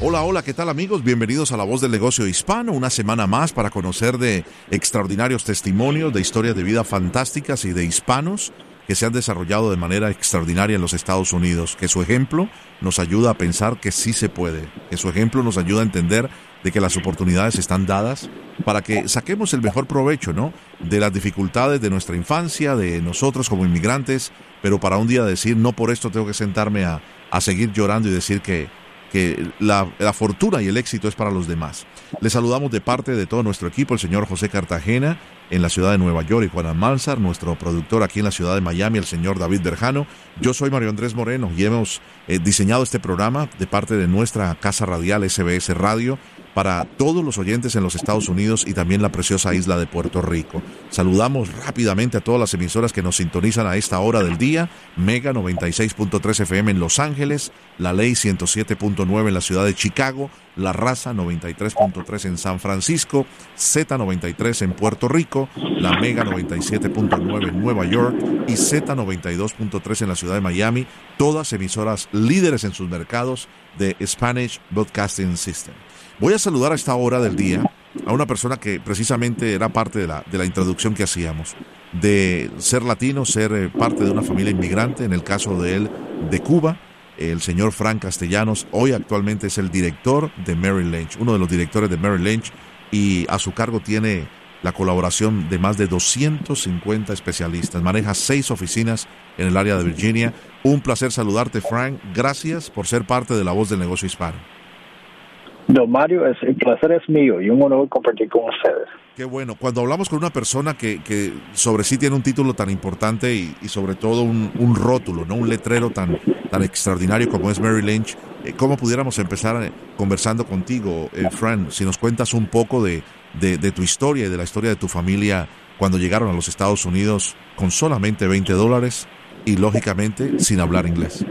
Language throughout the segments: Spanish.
Hola, hola, ¿qué tal amigos? Bienvenidos a La Voz del Negocio Hispano, una semana más para conocer de extraordinarios testimonios de historias de vida fantásticas y de hispanos que se han desarrollado de manera extraordinaria en los Estados Unidos, que su ejemplo nos ayuda a pensar que sí se puede, que su ejemplo nos ayuda a entender de que las oportunidades están dadas para que saquemos el mejor provecho, ¿no? De las dificultades de nuestra infancia, de nosotros como inmigrantes, pero para un día decir, no por esto tengo que sentarme a, a seguir llorando y decir que que la, fortuna y el éxito es para los demás. Le saludamos de parte de todo nuestro equipo, el señor José Cartagena en la ciudad de Nueva York y Juan Almanzar, nuestro productor aquí en la ciudad de Miami, el señor David Berjano. Yo soy Mario Andrés Moreno y hemos eh, diseñado este programa de parte de nuestra casa radial SBS Radio para todos los oyentes en los Estados Unidos y también la preciosa isla de Puerto Rico. Saludamos rápidamente a todas las emisoras que nos sintonizan a esta hora del día. Mega 96.3 FM en Los Ángeles, La Ley 107.9 en la ciudad de Chicago, La Raza 93.3 en San Francisco, Z93 en Puerto Rico, La Mega 97.9 en Nueva York y Z92.3 en la ciudad de Miami, todas emisoras líderes en sus mercados de Spanish Broadcasting System. Voy a saludar a esta hora del día a una persona que precisamente era parte de la, de la introducción que hacíamos, de ser latino, ser eh, parte de una familia inmigrante, en el caso de él, de Cuba, el señor Frank Castellanos, hoy actualmente es el director de Merrill Lynch, uno de los directores de Merrill Lynch, y a su cargo tiene la colaboración de más de 250 especialistas. Maneja seis oficinas en el área de Virginia. Un placer saludarte, Frank. Gracias por ser parte de la voz del negocio hispano. Don Mario, es, el placer es mío y un honor compartir con ustedes. Qué bueno. Cuando hablamos con una persona que, que sobre sí tiene un título tan importante y, sobre todo un, rótulo, no un letrero tan, tan extraordinario como es Mary Lynch, eh, ¿cómo pudiéramos empezar eh, conversando contigo, eh, Fran? Si nos cuentas un poco de, de, de tu historia y de la historia de tu familia cuando llegaron a los Estados Unidos con solamente 20 dólares y lógicamente sin hablar inglés.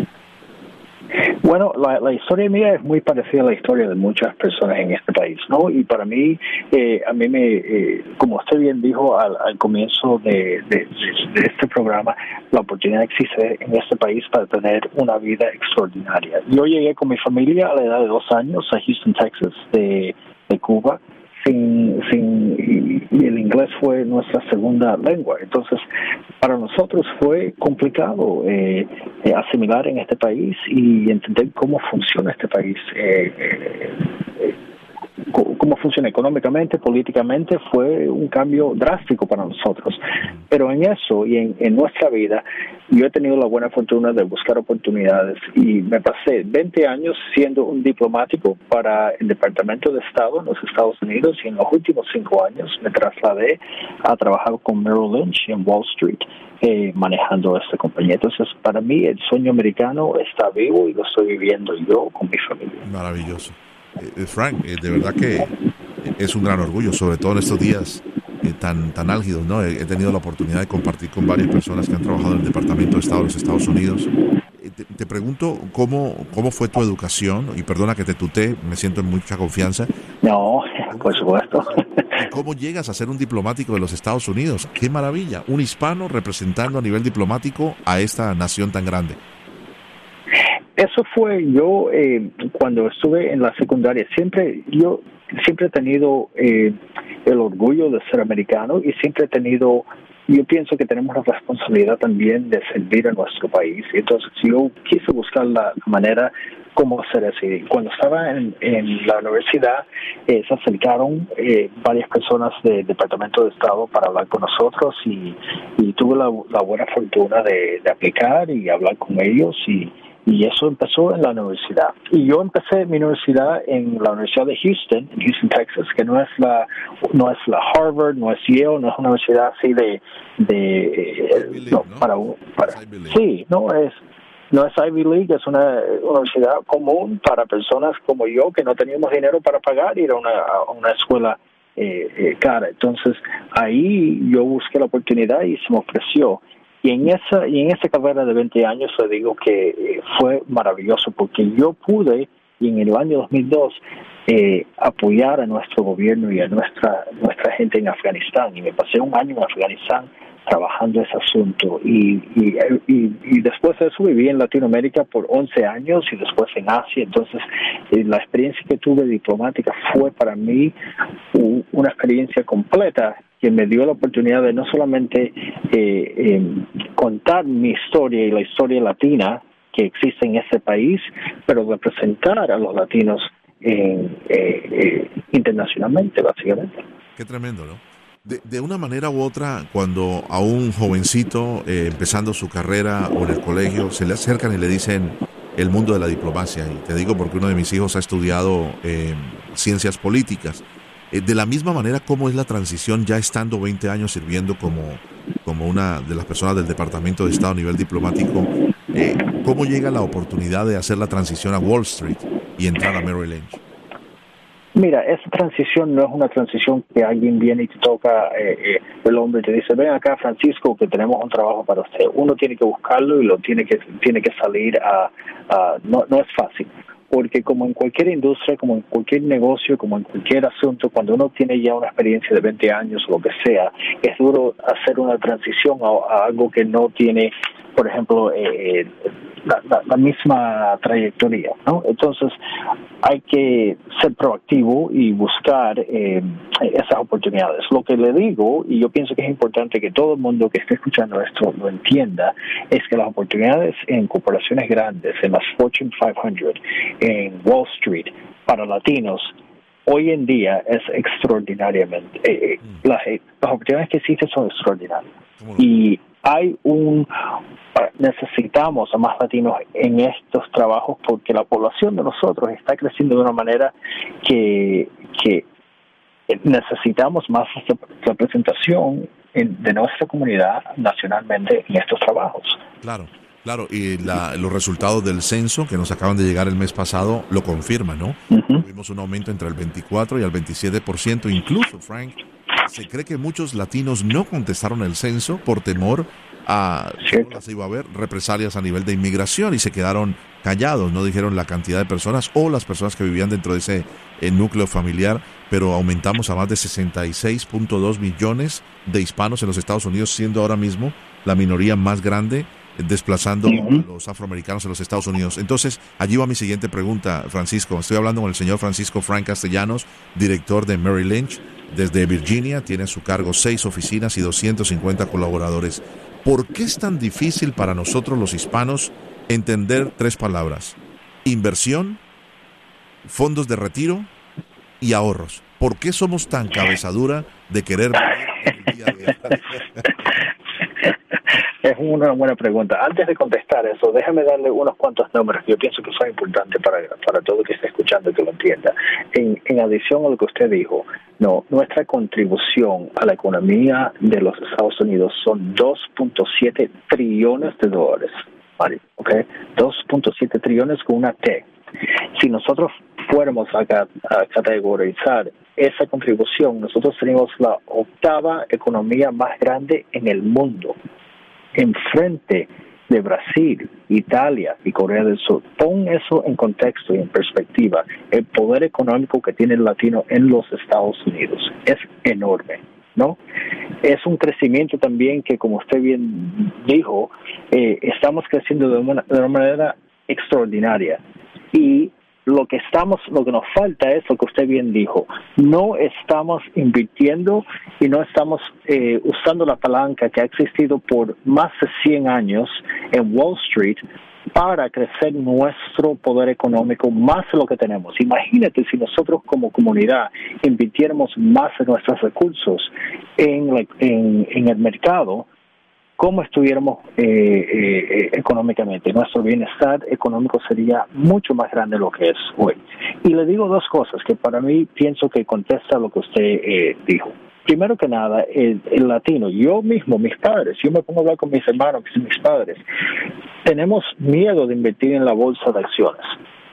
Bueno, la, historia mía es muy parecida a la historia de muchas personas en este país, ¿no? Y para mí, eh, a mí me, eh, como usted bien dijo al, comienzo de, este programa, la oportunidad existe en este país para tener una vida extraordinaria. Yo llegué con mi familia a la edad de dos años a Houston, Texas, de Cuba sin, sin y el inglés fue nuestra segunda lengua. Entonces, para nosotros fue complicado eh, eh asimilar en este país y entender cómo funciona este país. Eh, eh cómo funciona económicamente, políticamente, fue un cambio drástico para nosotros. Pero en eso y en, nuestra vida, yo he tenido la buena fortuna de buscar oportunidades y me pasé 20 años siendo un diplomático para el Departamento de Estado en los Estados Unidos y en los últimos cinco años me trasladé a trabajar con Merrill Lynch en Wall Street. Eh, manejando esta compañía. Entonces, para mí el sueño americano está vivo y lo estoy viviendo yo con mi familia. Maravilloso. Eh, Frank, eh, de verdad que es un gran orgullo, sobre todo en estos días eh, tan, tan álgidos, ¿no? He, tenido la oportunidad de compartir con varias personas que han trabajado en el Departamento de Estado de los Estados Unidos. Te, pregunto cómo, cómo fue tu educación, y perdona que te tuté, me siento en mucha confianza. No, por supuesto. ¿Cómo llegas a ser un diplomático de los Estados Unidos? ¡Qué maravilla! Un hispano representando a nivel diplomático a esta nación tan grande. Eso fue yo eh, cuando estuve en la secundaria. Siempre yo siempre he tenido eh, el orgullo de ser americano y siempre he tenido yo pienso que tenemos la responsabilidad también de servir a nuestro país. Entonces yo quise buscar la, manera cómo hacer eso. Cuando estaba en, la universidad, eh, se acercaron varias personas del Departamento de Estado para hablar con nosotros y, tuve la, buena fortuna de, de, aplicar y hablar con ellos y, y eso empezó en la universidad. Y yo empecé mi universidad en la Universidad de Houston, en Houston, Texas, que no es la no es la Harvard, no es Yale, no es una universidad así de de no, para, para sí, no es no es Ivy League, es una universidad común para personas como yo que no teníamos dinero para pagar ir a una, a una escuela eh, eh, cara. Entonces ahí yo busqué la oportunidad y se me ofreció. Y en esa y en esa carrera de 20 años le digo que eh, fue maravilloso porque yo pude y en el año 2002 eh, apoyar a nuestro gobierno y a nuestra nuestra gente en Afganistán. Y me pasé un año en Afganistán trabajando ese asunto y, y, y, después de eso viví en Latinoamérica por 11 años y después en Asia entonces eh, la experiencia que tuve diplomática fue para mí una experiencia completa que me dio la oportunidad de no solamente eh, em, contar mi historia y la historia latina que existe en ese país, pero representar a los latinos eh, eh, internacionalmente, básicamente. Qué tremendo, ¿no? De, una manera u otra, cuando a un jovencito eh, empezando su carrera o en el colegio se le acercan y le dicen el mundo de la diplomacia, y te digo porque uno de mis hijos ha estudiado ciencias políticas, de la misma manera, ¿cómo es la transición ya estando 20 años sirviendo como, como una de las personas del Departamento de Estado a nivel diplomático? ¿Cómo llega la oportunidad de hacer la transición a Wall Street y entrar a Merrill Lynch? Mira, esa transición no es una transición que alguien viene y te toca eh, eh, el hombre y te dice, ven acá Francisco, que tenemos un trabajo para usted. Uno tiene que buscarlo y lo tiene que, tiene que salir a... no, no es fácil porque como en cualquier industria, como en cualquier negocio, como en cualquier asunto, cuando uno tiene ya una experiencia de 20 años o lo que sea, es duro hacer una transición a, algo que no tiene, por ejemplo, eh, la, misma trayectoria, ¿no? Entonces hay que ser proactivo y buscar eh, esas oportunidades. Lo que le digo, y yo pienso que es importante que todo el mundo que esté escuchando esto lo entienda, es que las oportunidades en corporaciones grandes, en las Fortune 500, en Wall Street, para latinos, hoy en día es extraordinariamente, eh, eh, mm. las, las oportunidades que existen son extraordinarias. Y hay un necesitamos a más latinos en estos trabajos porque la población de nosotros está creciendo de una manera que, que necesitamos más representación de nuestra comunidad nacionalmente en estos trabajos. Claro. Claro, y los resultados del censo que nos acaban de llegar el mes pasado lo confirman, ¿no? Tuvimos un aumento entre el 24 y el 27%, incluso, Frank, se cree que muchos latinos no contestaron el censo por temor a se iba a haber represalias a nivel de inmigración y se quedaron callados, no dijeron la cantidad de personas o las personas que vivían dentro de ese eh, núcleo familiar, pero aumentamos a más de 66.2 millones de hispanos en los Estados Unidos, siendo ahora mismo la minoría más grande desplazando a los afroamericanos en los Estados Unidos. Entonces, allí va mi siguiente pregunta, Francisco. Estoy hablando con el señor Francisco Frank Castellanos, director de Merrill Lynch, desde Virginia. Tiene a su cargo seis oficinas y 250 colaboradores. ¿Por qué es tan difícil para nosotros los hispanos entender tres palabras? Inversión, fondos de retiro y ahorros. ¿Por qué somos tan cabezadura de querer el día de Es una buena pregunta. Antes de contestar eso, déjame darle unos cuantos números que yo pienso que son importantes para, para todo el que esté escuchando y que lo entienda. En, en adición a lo que usted dijo, no, nuestra contribución a la economía de los Estados Unidos son 2.7 trillones de dólares. Vale, ¿ok? 2.7 trillones con una T. Si nosotros fuéramos a, a, categorizar esa contribución, nosotros seríamos la octava economía más grande en el mundo enfrente de Brasil, Italia y Corea del Sur. Pon eso en contexto y en perspectiva. El poder económico que tiene el latino en los Estados Unidos es enorme. ¿no? Es un crecimiento también que, como usted bien dijo, eh, estamos creciendo de una, de una manera extraordinaria. Y lo que estamos, lo que nos falta es lo que usted bien dijo. No estamos invirtiendo y no estamos eh, usando la palanca que ha existido por más de 100 años en Wall Street para crecer nuestro poder económico más de lo que tenemos. Imagínate si nosotros como comunidad invirtiéramos más de nuestros recursos en, en, en el mercado cómo estuviéramos eh, eh, económicamente. Nuestro bienestar económico sería mucho más grande de lo que es hoy. Y le digo dos cosas que para mí pienso que contesta lo que usted eh, dijo. primero que nada, el, latino, yo mismo, mis padres, yo me pongo a hablar con mis hermanos, mis padres, tenemos miedo de invertir en la bolsa de acciones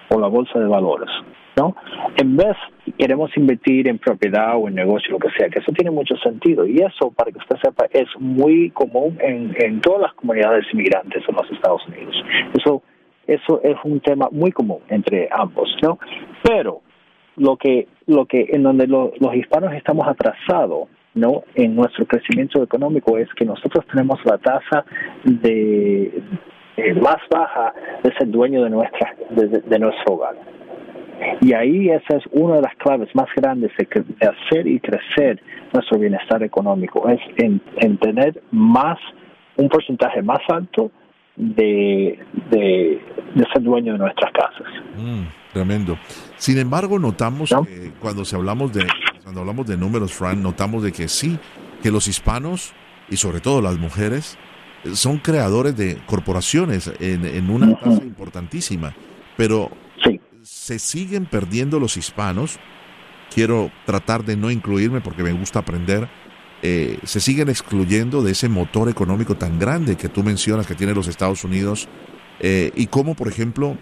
o la bolsa de valores. ¿No? En vez queremos invertir en propiedad o en negocio, lo que sea, que eso tiene mucho sentido. Y eso, para que usted sepa, es muy común en, en todas las comunidades inmigrantes en los Estados Unidos. Eso, eso es un tema muy común entre ambos, ¿no? Pero lo que, lo que en donde los hispanos estamos atrasados no en nuestro crecimiento económico es que nosotros tenemos la tasa de eh, más baja de ser dueño de nuestra de nuestro hogar y ahí esa es una de las claves más grandes de, hacer y crecer nuestro bienestar económico, es en, tener más, un porcentaje más alto de, de, ser dueño de nuestras casas. Mm, tremendo. Sin embargo, notamos que cuando se hablamos de cuando hablamos de números, Fran, notamos de que sí, que los hispanos y sobre todo las mujeres son creadores de corporaciones en, en una tasa importantísima, pero se siguen perdiendo los hispanos. Quiero tratar de no incluirme porque me gusta aprender. Eh, se siguen excluyendo de ese motor económico tan grande que tú mencionas que tiene los Estados Unidos eh, y cómo, por ejemplo,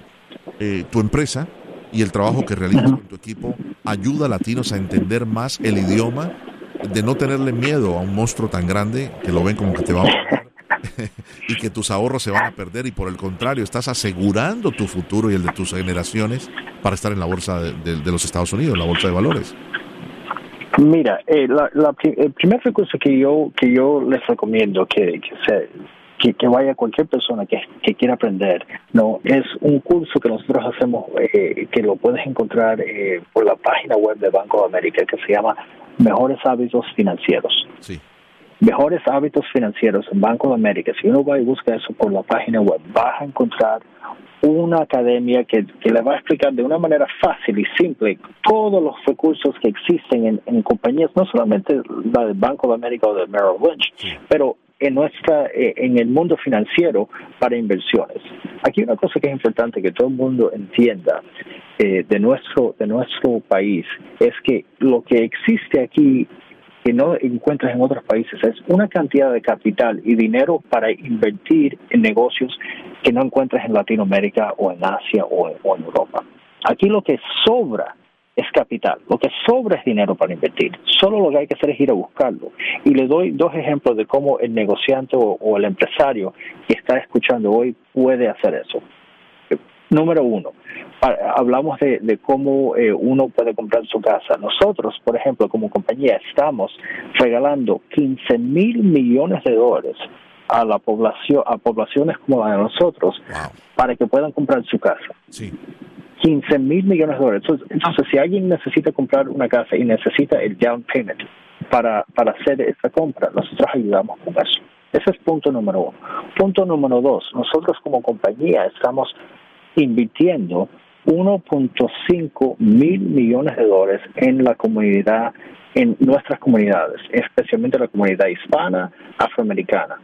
eh, tu empresa y el trabajo que realizas con tu equipo ayuda a latinos a entender más el idioma, de no tenerle miedo a un monstruo tan grande que lo ven como que te va a y que tus ahorros se van a perder y por el contrario estás asegurando tu futuro y el de tus generaciones para estar en la bolsa de, los Estados Unidos, la bolsa de valores. Mira, eh, el primer recurso que yo que yo les recomiendo que, que, que, vaya cualquier persona que, quiera aprender, no es un curso que nosotros hacemos eh, que lo puedes encontrar eh, por la página web de Banco de América que se llama Mejores hábitos financieros. Sí mejores hábitos financieros en Banco de América, si uno va y busca eso por la página web, va a encontrar una academia que, le va a explicar de una manera fácil y simple todos los recursos que existen en, compañías, no solamente la del Banco de América o de Merrill Lynch, pero en nuestra eh, en el mundo financiero para inversiones. Aquí una cosa que es importante que todo el mundo entienda eh, de nuestro de nuestro país es que lo que existe aquí que no encuentras en otros países. Es una cantidad de capital y dinero para invertir en negocios que no encuentras en Latinoamérica o en Asia o en, Europa. Aquí lo que sobra es capital, lo que sobra es dinero para invertir. Solo lo que hay que hacer es ir a buscarlo. Y le doy dos ejemplos de cómo el negociante o el empresario que está escuchando hoy puede hacer eso. Número uno, hablamos de, cómo eh, uno puede comprar su casa. Nosotros, por ejemplo, como compañía, estamos regalando 15 mil millones de dólares a la población, a poblaciones como la de nosotros, para que puedan comprar su casa. Sí. 15 mil millones de dólares. Entonces, si alguien necesita comprar una casa y necesita el down payment para, para hacer esa compra, nosotros ayudamos con eso. Ese es punto número uno. Punto número dos, nosotros como compañía estamos invirtiendo 1.5 mil millones de dólares en la comunidad, en nuestras comunidades, especialmente la comunidad hispana, afroamericana.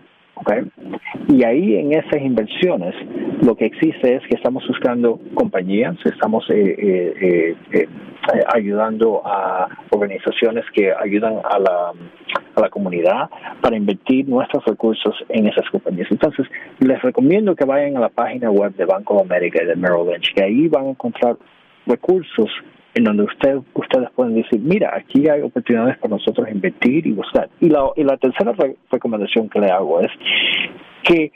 Y ahí en esas inversiones lo que existe es que estamos buscando compañías, estamos eh, eh, eh, ayudando a organizaciones que ayudan a la, a la comunidad para invertir nuestros recursos en esas compañías. Entonces, les recomiendo que vayan a la página web de Banco de América y de Merrill Lynch, que ahí van a encontrar recursos en donde usted, ustedes pueden decir, mira, aquí hay oportunidades para nosotros invertir y buscar. Y la, y la tercera recomendación que le hago es que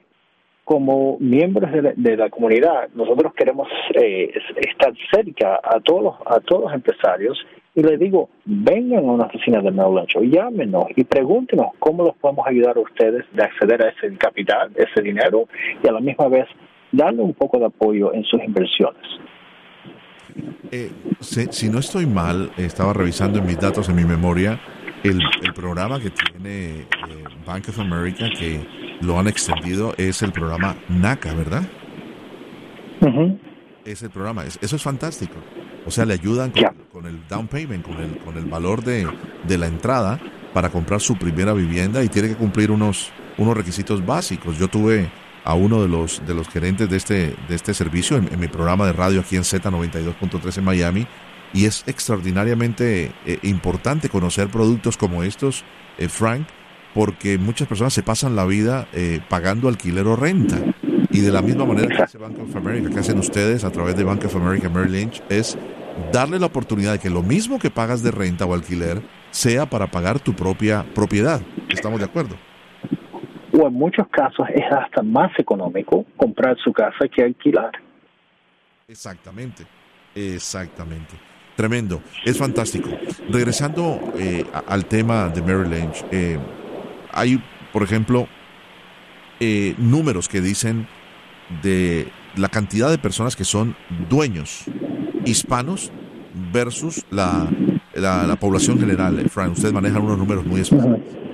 como miembros de la, comunidad, nosotros queremos eh, estar cerca a todos los, a todos los empresarios y les digo, vengan a una oficina de Merrill y llámenos y pregúntenos cómo los podemos ayudar a ustedes de acceder a ese capital, ese dinero y a la misma vez darle un poco de apoyo en sus inversiones. Eh, si, no estoy mal, estaba revisando en mis datos, en mi memoria, el, programa que tiene eh, Bank of America, que lo han extendido, es el programa NACA, ¿verdad? Es el programa, eso es fantástico. O sea, le ayudan con, el down payment, con el, con el valor de, de la entrada para comprar su primera vivienda y tiene que cumplir unos, unos requisitos básicos. Yo tuve a uno de los, de los gerentes de este, de este servicio en, mi programa de radio aquí en Z92.3 en Miami y es extraordinariamente eh, importante conocer productos como estos, eh, Frank, porque muchas personas se pasan la vida eh, pagando alquiler o renta. Y de la misma manera que hace Bank of America, que hacen ustedes a través de Bank of America Merrill Lynch, es darle la oportunidad de que lo mismo que pagas de renta o alquiler sea para pagar tu propia propiedad. ¿Estamos de acuerdo? O en muchos casos es hasta más económico comprar su casa que alquilar. Exactamente, exactamente. Tremendo, es fantástico. Regresando eh, al tema de Merrill Lynch, eh, hay, por ejemplo, eh, números que dicen de la cantidad de personas que son dueños hispanos versus la, la, población general. Frank, usted maneja unos números muy específicos.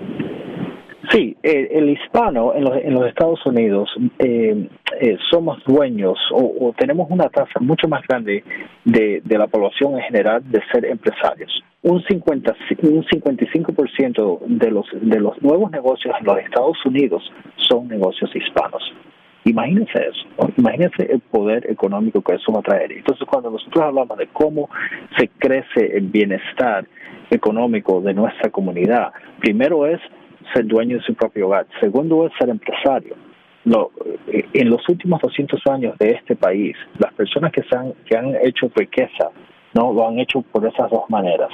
Sí, el, hispano en los, en los, Estados Unidos eh, eh, somos dueños o, tenemos una tasa mucho más grande de, de, la población en general de ser empresarios. Un, 50, un 55% de los, de los nuevos negocios en los Estados Unidos son negocios hispanos. Imagínense eso, imagínense el poder económico que eso va a traer. Entonces, cuando nosotros hablamos de cómo se crece el bienestar económico de nuestra comunidad, primero es ser dueño de su propio hogar. Segundo es ser empresario. No, eh, en los últimos 200 años de este país, las personas que, se han, que han hecho riqueza no lo han hecho por esas dos maneras.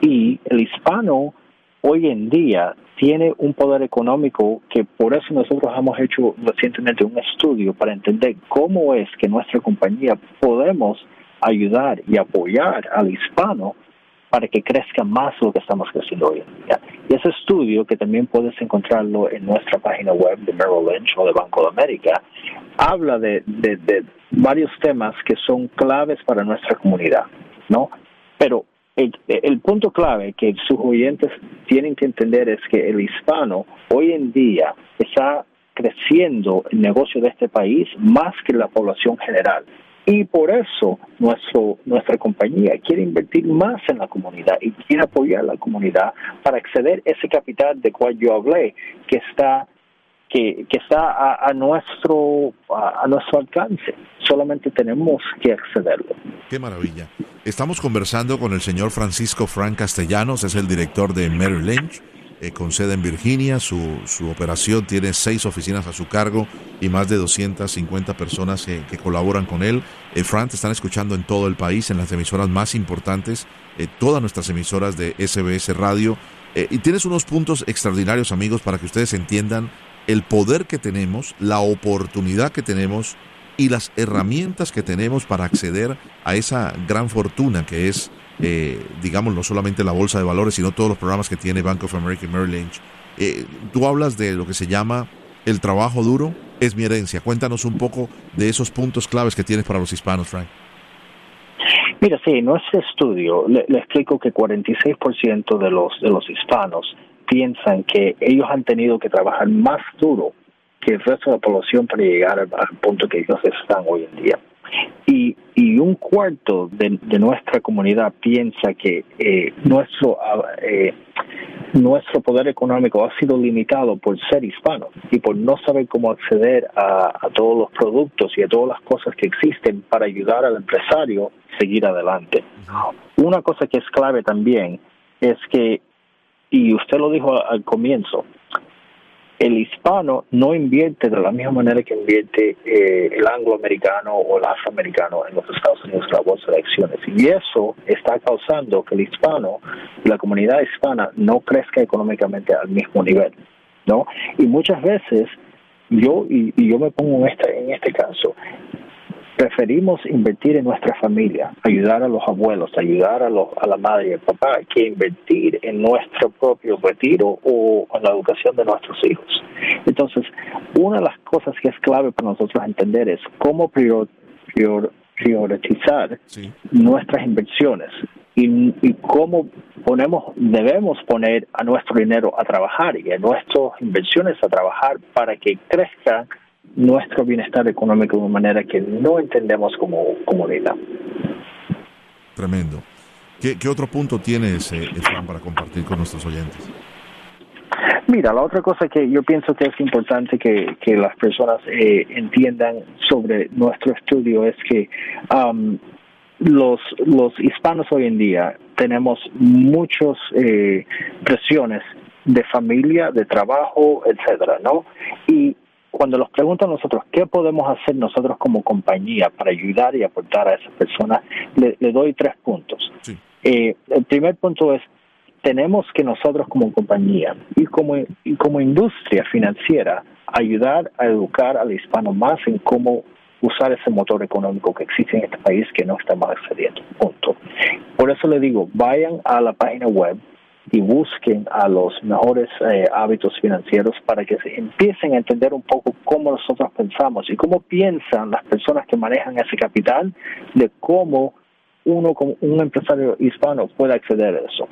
Y el hispano hoy en día tiene un poder económico que por eso nosotros hemos hecho recientemente un estudio para entender cómo es que nuestra compañía podemos ayudar y apoyar al hispano para que crezca más lo que estamos creciendo hoy en día. Y ese estudio, que también puedes encontrarlo en nuestra página web de Merrill Lynch o de Banco de América, habla de, varios temas que son claves para nuestra comunidad, ¿no? Pero el, el, punto clave que sus oyentes tienen que entender es que el hispano hoy en día está creciendo el negocio de este país más que la población general. Y por eso nuestro, nuestra compañía quiere invertir más en la comunidad y quiere apoyar a la comunidad para acceder a ese capital de cual yo hablé, que está que, que está a, nuestro a, nuestro alcance. Solamente tenemos que accederlo. Qué maravilla. Estamos conversando con el señor Francisco Frank Castellanos, es el director de Merrill Lynch eh, con sede en Virginia. Su, su, operación tiene seis oficinas a su cargo y más de 250 personas que, colaboran con él. Eh, Frank, te están escuchando en todo el país, en las emisoras más importantes, eh, todas nuestras emisoras de SBS Radio. Eh, y tienes unos puntos extraordinarios, amigos, para que ustedes entiendan el poder que tenemos, la oportunidad que tenemos y las herramientas que tenemos para acceder a esa gran fortuna que es eh, digamos, no solamente la bolsa de valores, sino todos los programas que tiene Bank of America y Merrill Lynch. Eh, tú hablas de lo que se llama el trabajo duro, es mi herencia. Cuéntanos un poco de esos puntos claves que tienes para los hispanos, Frank. Mira, sí, en nuestro estudio le, explico que 46% de los, de los hispanos piensan que ellos han tenido que trabajar más duro que el resto de la población para llegar al punto que ellos están hoy en día. Y, y un cuarto de, nuestra comunidad piensa que eh, nuestro, eh, nuestro poder económico ha sido limitado por ser hispano y por no saber cómo acceder a, a todos los productos y a todas las cosas que existen para ayudar al empresario a seguir adelante. Una cosa que es clave también es que, y usted lo dijo al comienzo, el hispano no invierte de la misma manera que invierte eh, el angloamericano o el afroamericano en los Estados Unidos en la bolsa de acciones. Y eso está causando que el hispano, la comunidad hispana, no crezca económicamente al mismo nivel. ¿no? Y muchas veces yo, y, y yo me pongo en este, en este caso, preferimos invertir en nuestra familia, ayudar a los abuelos, ayudar a, los, a la madre y al papá, que invertir en nuestro propio retiro o en la educación de nuestros hijos. Entonces, una de las cosas que es clave para nosotros entender es cómo prior, priorizar nuestras inversiones y, y, cómo ponemos, debemos poner a nuestro dinero a trabajar y a nuestras inversiones a trabajar para que crezcan nuestro bienestar económico de una manera que no entendemos como comunidad. Tremendo. ¿Qué, otro punto tienes, eh, para compartir con nuestros oyentes? Mira, la otra cosa que yo pienso que es importante que, que las personas eh, entiendan sobre nuestro estudio es que um, los, los hispanos hoy en día tenemos muchas eh, presiones de familia, de trabajo, etcétera, ¿no? Y cuando nos preguntan nosotros qué podemos hacer nosotros como compañía para ayudar y aportar a esas personas, le, doy tres puntos. Eh, el primer punto es tenemos que nosotros como compañía y como, y como industria financiera ayudar a educar al hispano más en cómo usar ese motor económico que existe en este país que no estamos accediendo. Punto. Por eso le digo, vayan a la página web y busquen a los mejores eh, hábitos financieros para que se empiecen a entender un poco cómo nosotros pensamos y cómo piensan las personas que manejan ese capital de cómo uno como un empresario hispano puede acceder a eso.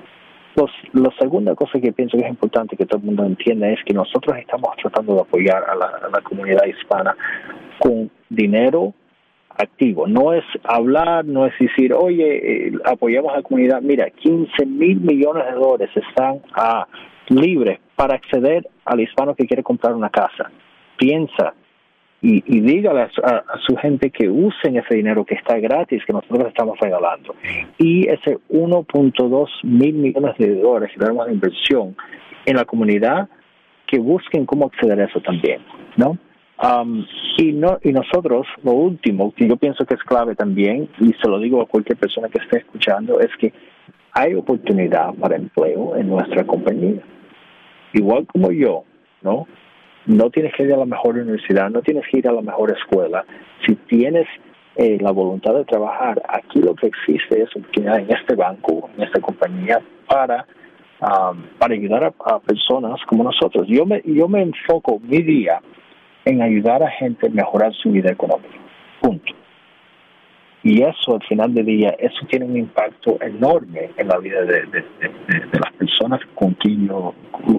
la segunda cosa que pienso que es importante que todo el mundo entienda es que nosotros estamos tratando de apoyar a la comunidad hispana con dinero activo. No es hablar, no es decir, oye, eh, apoyamos a la comunidad. Mira, 15 mil millones de dólares están ah, libres para acceder al hispano que quiere comprar una casa. Piensa y, y dígale a, su gente que usen ese dinero que está gratis, que nosotros estamos regalando. Y ese 1.2 mil millones de dólares que tenemos de inversión en la comunidad, que busquen cómo acceder a eso también, ¿no? Um, y, no, y nosotros, lo último, que yo pienso que es clave también, y se lo digo a cualquier persona que esté escuchando, es que hay oportunidad para empleo en nuestra compañía. Igual como yo, ¿no? No tienes que ir a la mejor universidad, no tienes que ir a la mejor escuela. Si tienes eh, la voluntad de trabajar, aquí lo que existe es oportunidad en este banco, en esta compañía, para, para ayudar a, a, personas como nosotros. Yo me, yo me enfoco mi día en ayudar a gente a mejorar su vida económica. Punto. Y eso, al final del día, eso tiene un impacto enorme en la vida de, las personas con quien,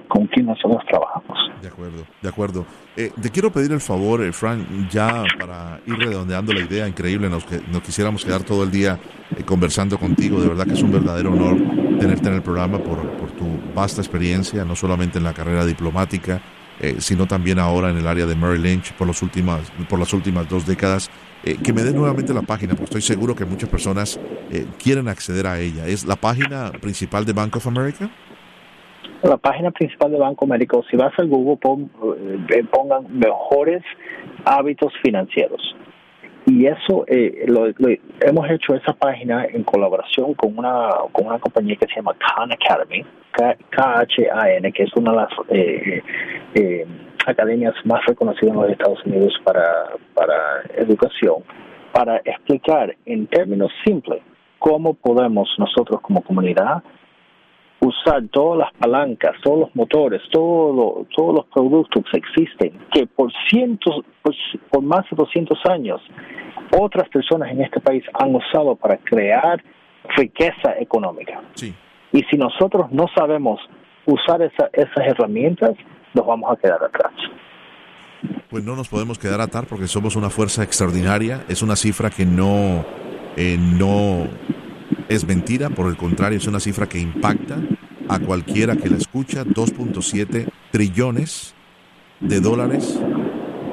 con quien nosotros trabajamos. De acuerdo, de acuerdo. Eh, te quiero pedir el favor, eh, Frank, ya para ir redondeando la idea increíble, nos, nos quisiéramos quedar todo el día eh, conversando contigo. De verdad que es un verdadero honor tenerte en el programa por, por tu vasta experiencia, no solamente en la carrera diplomática, eh, sino también ahora en el área de Merrill Lynch por, los últimas, por las últimas dos décadas. Eh, que me dé nuevamente la página, porque estoy seguro que muchas personas eh, quieren acceder a ella. ¿Es la página principal de Bank of America? La página principal de Banco América, si vas al Google, pongan mejores hábitos financieros y eso eh, lo, hemos hecho esa página en colaboración con una con una compañía que se llama Khan Academy K-H-A-N que es una de las eh, eh, academias más reconocidas en los Estados Unidos para para educación para explicar en términos simples cómo podemos nosotros como comunidad usar todas las palancas, todos los motores, todo todos los productos que existen, que por cientos, por, más de 200 años, otras personas en este país han usado para crear riqueza económica. Y si nosotros no sabemos usar esa, esas herramientas, nos vamos a quedar atrás. Pues no nos podemos quedar atrás porque somos una fuerza extraordinaria. Es una cifra que no, eh, no es mentira, por el contrario, es una cifra que impacta a cualquiera que la escucha. 2.7 trillones de dólares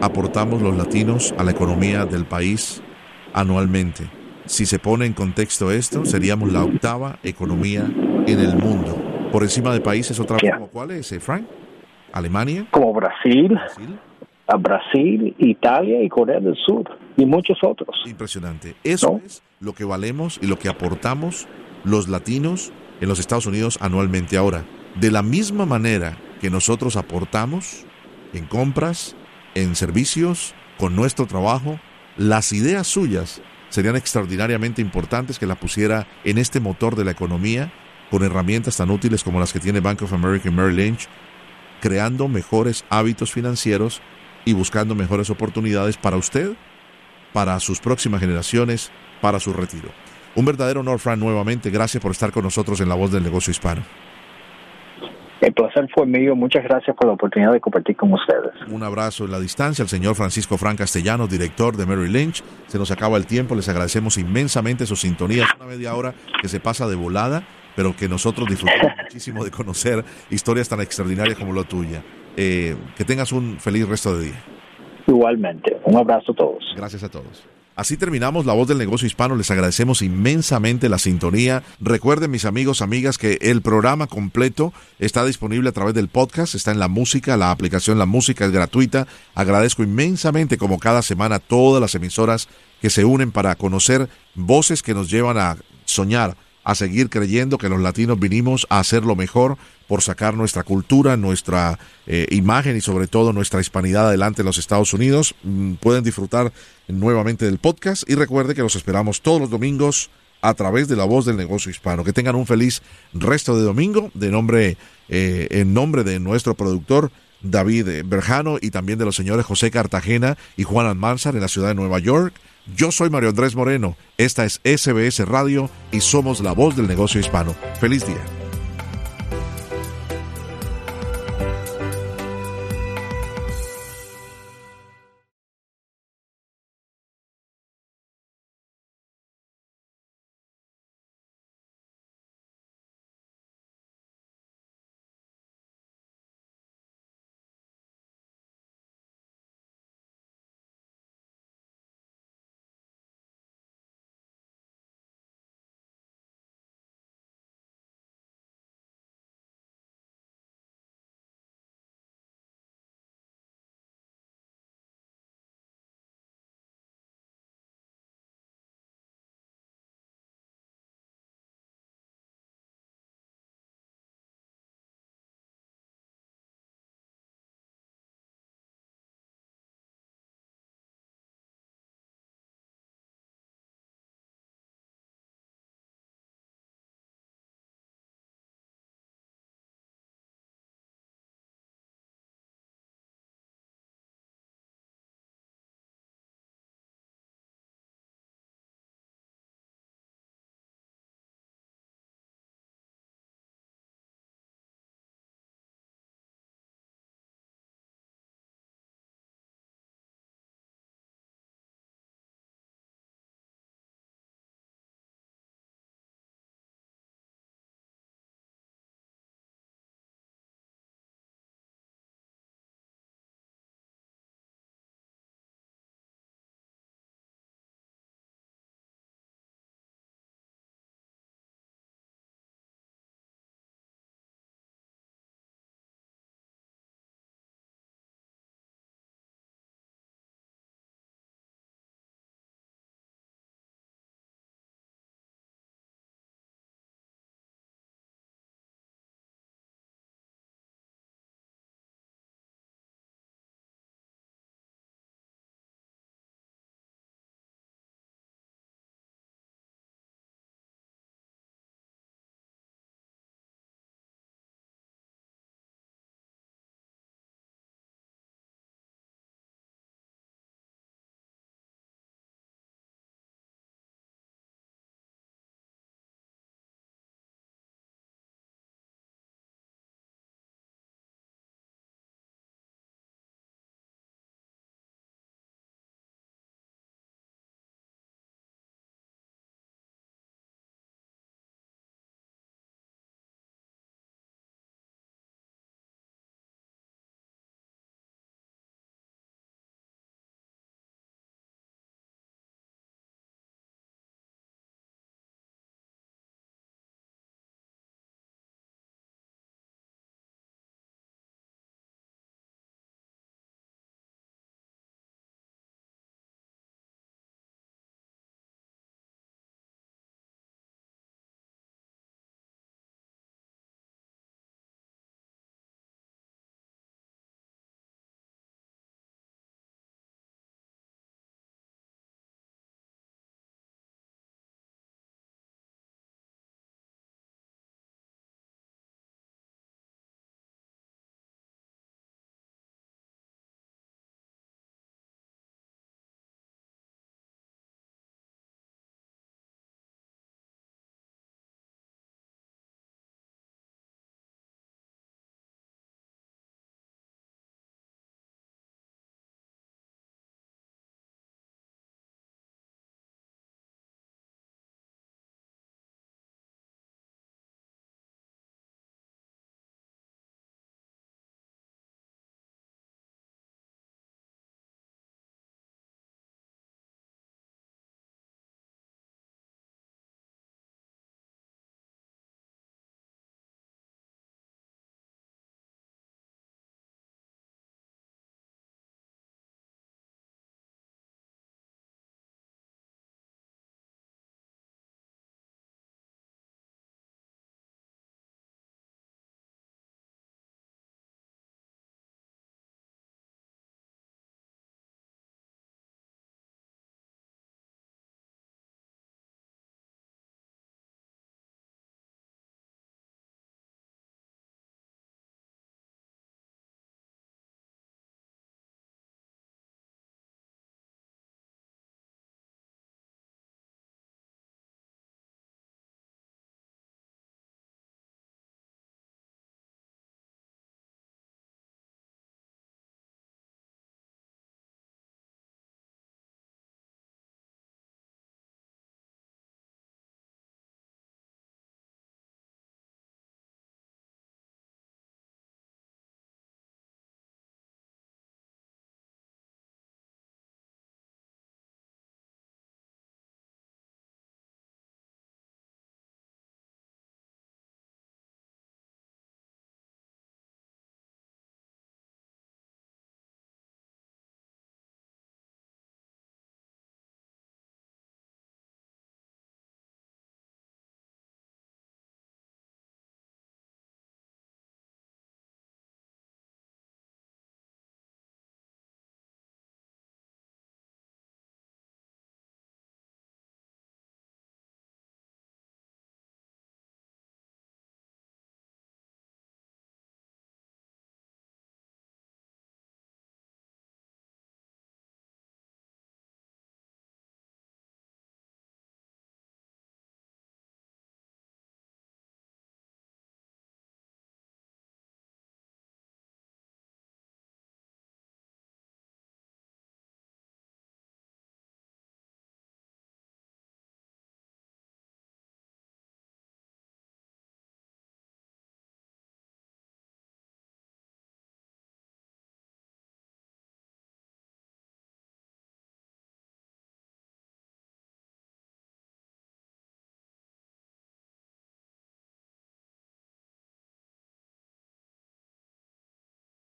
aportamos los latinos a la economía del país anualmente. Si se pone en contexto esto, seríamos la octava economía en el mundo. Por encima de países otra vez como cuáles, eh, Frank? Alemania. Como Brasil. Brasil. A Brasil, Italia y Corea del Sur y muchos otros. Impresionante. Eso es lo que valemos y lo que aportamos los latinos en los Estados Unidos anualmente. Ahora, de la misma manera que nosotros aportamos en compras, en servicios, con nuestro trabajo, las ideas suyas serían extraordinariamente importantes que la pusiera en este motor de la economía con herramientas tan útiles como las que tiene Bank of America y Merrill Lynch, creando mejores hábitos financieros y buscando mejores oportunidades para usted, para sus próximas generaciones para su retiro. Un verdadero honor, Fran, nuevamente. Gracias por estar con nosotros en La Voz del Negocio Hispano. El placer fue mío. Muchas gracias por la oportunidad de compartir con ustedes. Un abrazo en la distancia al señor Francisco Fran Castellanos, director de Mary Lynch. Se nos acaba el tiempo. Les agradecemos inmensamente su sintonía. Es una media hora que se pasa de volada, pero que nosotros disfrutamos muchísimo de conocer historias tan extraordinarias como la tuya. Eh, que tengas un feliz resto de día. Igualmente. Un abrazo a todos. Gracias a todos. Así terminamos La Voz del Negocio Hispano. Les agradecemos inmensamente la sintonía. Recuerden, mis amigos, amigas, que el programa completo está disponible a través del podcast, está en la música, la aplicación La Música es gratuita. Agradezco inmensamente, como cada semana, todas las emisoras que se unen para conocer voces que nos llevan a soñar, a seguir creyendo que los latinos vinimos a hacer lo mejor por sacar nuestra cultura, nuestra eh, imagen y sobre todo nuestra hispanidad adelante en los Estados Unidos. Mm, pueden disfrutar nuevamente del podcast y recuerde que los esperamos todos los domingos a través de la voz del negocio hispano. Que tengan un feliz resto de domingo de nombre, eh, en nombre de nuestro productor David Berjano y también de los señores José Cartagena y Juan Almanzar en la ciudad de Nueva York. Yo soy Mario Andrés Moreno, esta es SBS Radio y somos la voz del negocio hispano. Feliz día.